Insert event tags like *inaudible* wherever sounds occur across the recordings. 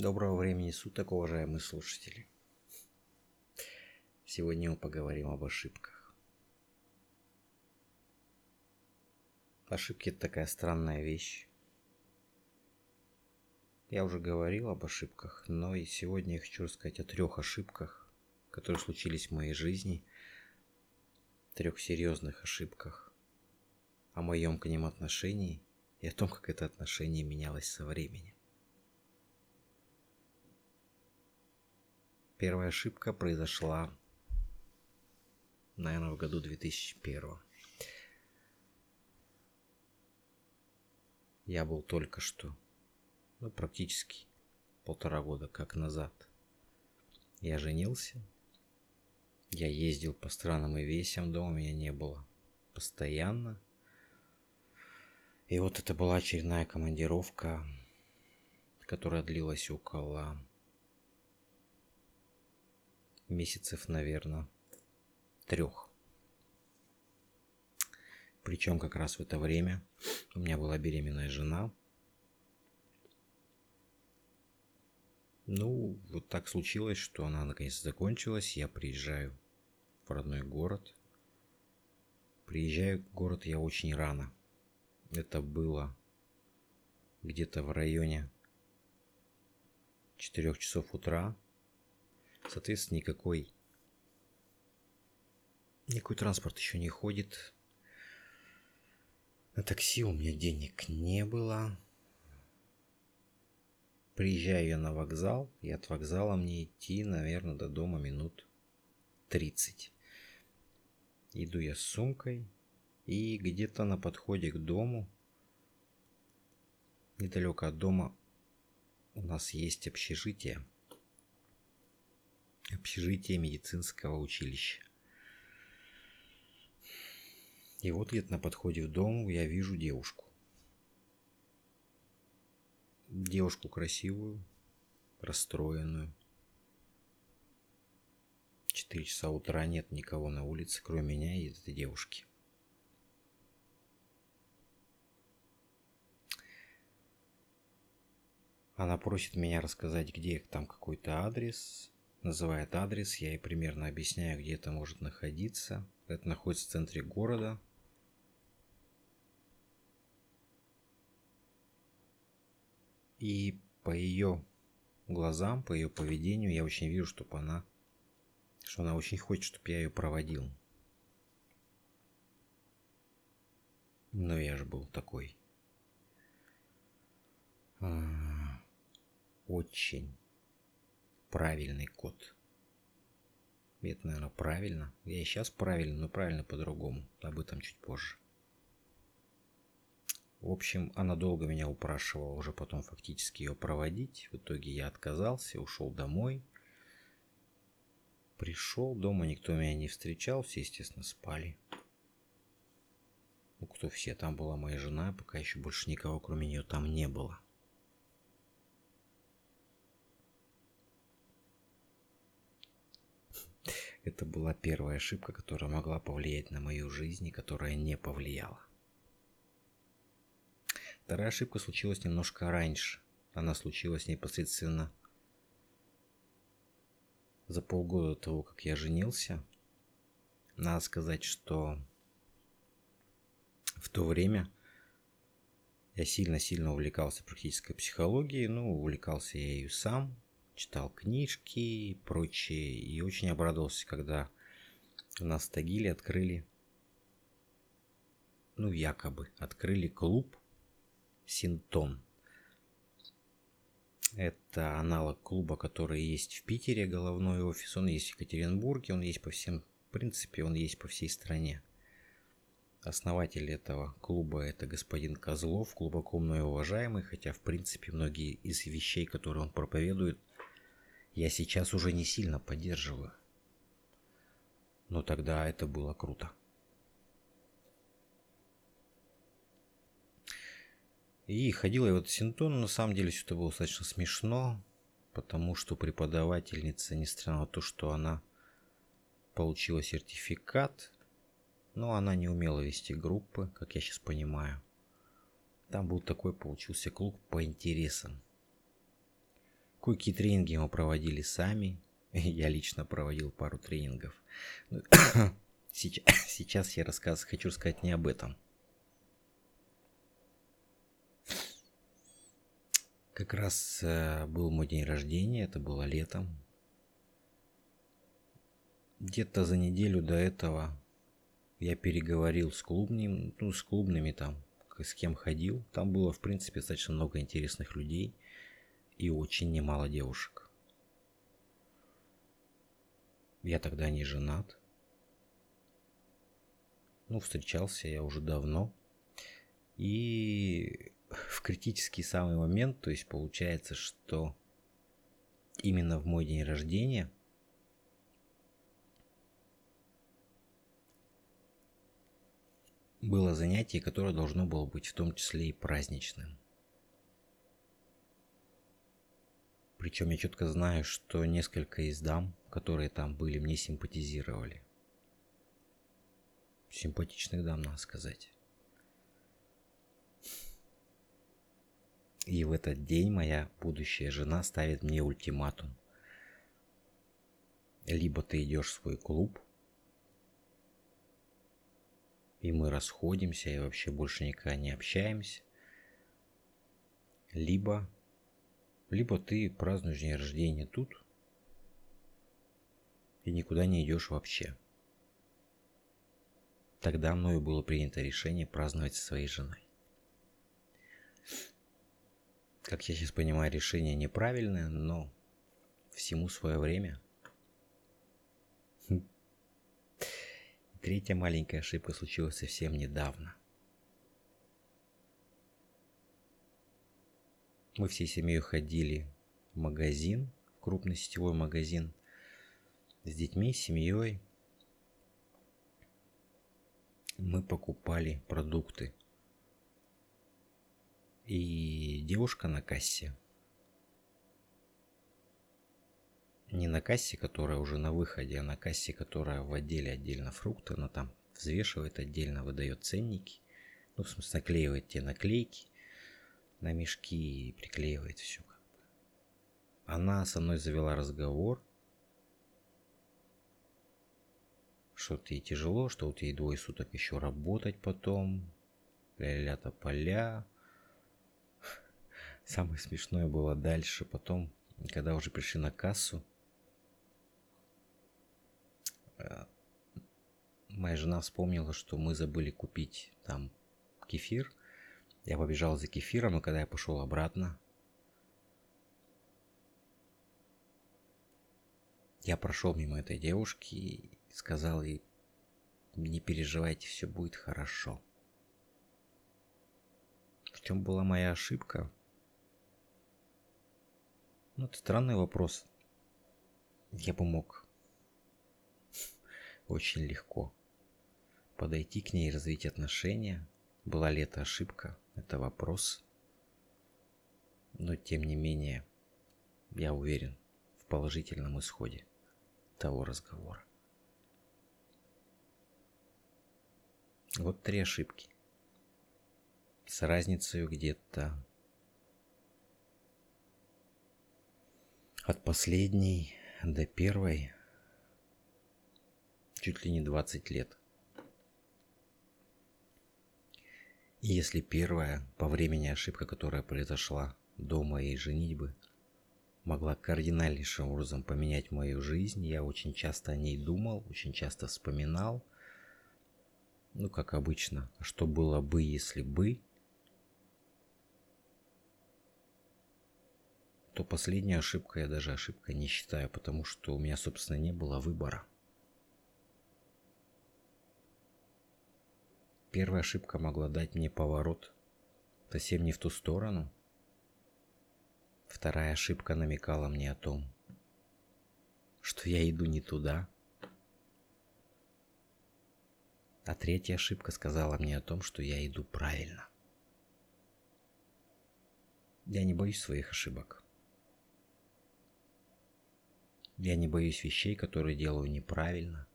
Доброго времени суток, уважаемые слушатели. Сегодня мы поговорим об ошибках. Ошибки – это такая странная вещь. Я уже говорил об ошибках, но и сегодня я хочу рассказать о трех ошибках, которые случились в моей жизни, трех серьезных ошибках, о моем к ним отношении и о том, как это отношение менялось со временем. Первая ошибка произошла, наверное, в году 2001. Я был только что, ну, практически полтора года как назад. Я женился, я ездил по странам и весям, дома меня не было постоянно. И вот это была очередная командировка, которая длилась около месяцев, наверное, трех. Причем как раз в это время у меня была беременная жена. Ну, вот так случилось, что она наконец закончилась. Я приезжаю в родной город. Приезжаю в город я очень рано. Это было где-то в районе 4 часов утра. Соответственно, никакой никакой транспорт еще не ходит. На такси у меня денег не было. Приезжаю я на вокзал, и от вокзала мне идти, наверное, до дома минут 30. Иду я с сумкой, и где-то на подходе к дому, недалеко от дома, у нас есть общежитие – общежитие медицинского училища. И вот где-то на подходе в дом я вижу девушку. Девушку красивую, расстроенную. Четыре часа утра нет никого на улице, кроме меня и этой девушки. Она просит меня рассказать, где там какой-то адрес, называет адрес, я ей примерно объясняю, где это может находиться. Это находится в центре города. И по ее глазам, по ее поведению я очень вижу, чтобы она, что она очень хочет, чтобы я ее проводил. Но я же был такой. А, очень правильный код. Это, наверное, правильно. Я и сейчас правильно, но правильно по-другому. Об этом чуть позже. В общем, она долго меня упрашивала уже потом фактически ее проводить. В итоге я отказался, ушел домой. Пришел, дома никто меня не встречал, все, естественно, спали. Ну, кто все, там была моя жена, пока еще больше никого, кроме нее, там не было. Это была первая ошибка, которая могла повлиять на мою жизнь и которая не повлияла. Вторая ошибка случилась немножко раньше. Она случилась непосредственно за полгода до того, как я женился. Надо сказать, что в то время я сильно-сильно увлекался практической психологией, ну, увлекался я ею сам, читал книжки и прочее. И очень обрадовался, когда у нас в Тагиле открыли, ну якобы, открыли клуб Синтон. Это аналог клуба, который есть в Питере, головной офис. Он есть в Екатеринбурге, он есть по всем, в принципе, он есть по всей стране. Основатель этого клуба это господин Козлов, глубоко мной уважаемый, хотя в принципе многие из вещей, которые он проповедует, я сейчас уже не сильно поддерживаю. Но тогда это было круто. И ходила я в этот синтон, на самом деле все это было достаточно смешно, потому что преподавательница, несмотря на то, что она получила сертификат, но она не умела вести группы, как я сейчас понимаю. Там был такой, получился клуб по интересам. Кое-какие тренинги мы проводили сами. *laughs* Я лично проводил пару тренингов. *coughs* Сейчас, *coughs* сейчас я рассказ, хочу рассказать не об этом. Как раз э, был мой день рождения, это было летом. Где-то за неделю до этого я переговорил с клубным, ну, с клубными там, с кем ходил. Там было, в принципе, достаточно много интересных людей и очень немало девушек. Я тогда не женат. Ну, встречался я уже давно. И в критический самый момент, то есть получается, что именно в мой день рождения – было занятие, которое должно было быть в том числе и праздничным. Причем я четко знаю, что несколько из дам, которые там были, мне симпатизировали. Симпатичных дам, надо сказать. И в этот день моя будущая жена ставит мне ультиматум. Либо ты идешь в свой клуб – и мы расходимся и вообще больше никогда не общаемся. Либо, либо ты празднуешь день рождения тут и никуда не идешь вообще. Тогда мною было принято решение праздновать со своей женой. Как я сейчас понимаю, решение неправильное, но всему свое время – Третья маленькая ошибка случилась совсем недавно. Мы всей семьей ходили в магазин, в крупный сетевой магазин, с детьми, с семьей. Мы покупали продукты. И девушка на кассе не на кассе, которая уже на выходе, а на кассе, которая в отделе отдельно фрукты, она там взвешивает отдельно, выдает ценники, ну, в смысле, наклеивает те наклейки на мешки и приклеивает все. Она со мной завела разговор, что вот ей тяжело, что вот ей двое суток еще работать потом, ля-ля-то поля. Самое смешное было дальше, потом, когда уже пришли на кассу, Э, моя жена вспомнила, что мы забыли купить там кефир. Я побежал за кефиром, и когда я пошел обратно, я прошел мимо этой девушки и сказал ей, не переживайте, все будет хорошо. В чем была моя ошибка? Ну, это странный вопрос. Я бы мог *laughs* очень легко. Подойти к ней и развить отношения. Была ли это ошибка? Это вопрос. Но тем не менее, я уверен в положительном исходе того разговора. Вот три ошибки. С разницей где-то от последней до первой чуть ли не 20 лет. Если первая по времени ошибка, которая произошла до моей женитьбы, могла кардинальнейшим образом поменять мою жизнь, я очень часто о ней думал, очень часто вспоминал, ну, как обычно, что было бы, если бы, то последняя ошибка я даже ошибкой не считаю, потому что у меня, собственно, не было выбора. Первая ошибка могла дать мне поворот совсем не в ту сторону. Вторая ошибка намекала мне о том, что я иду не туда. А третья ошибка сказала мне о том, что я иду правильно. Я не боюсь своих ошибок. Я не боюсь вещей, которые делаю неправильно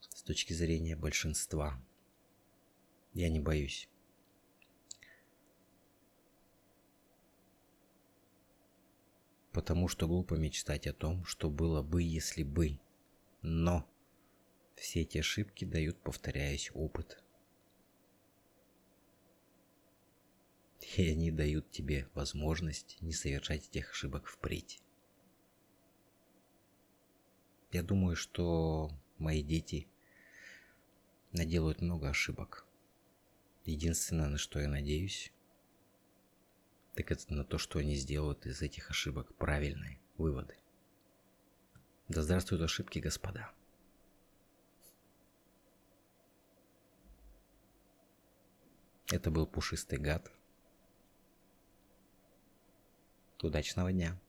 с точки зрения большинства. Я не боюсь. потому что глупо мечтать о том, что было бы, если бы. Но все эти ошибки дают, повторяюсь, опыт. *laughs* И они дают тебе возможность не совершать этих ошибок впредь. Я думаю, что мои дети наделают много ошибок. Единственное, на что я надеюсь, так это на то, что они сделают из этих ошибок правильные выводы. Да здравствуют ошибки, господа. Это был пушистый гад. Удачного дня.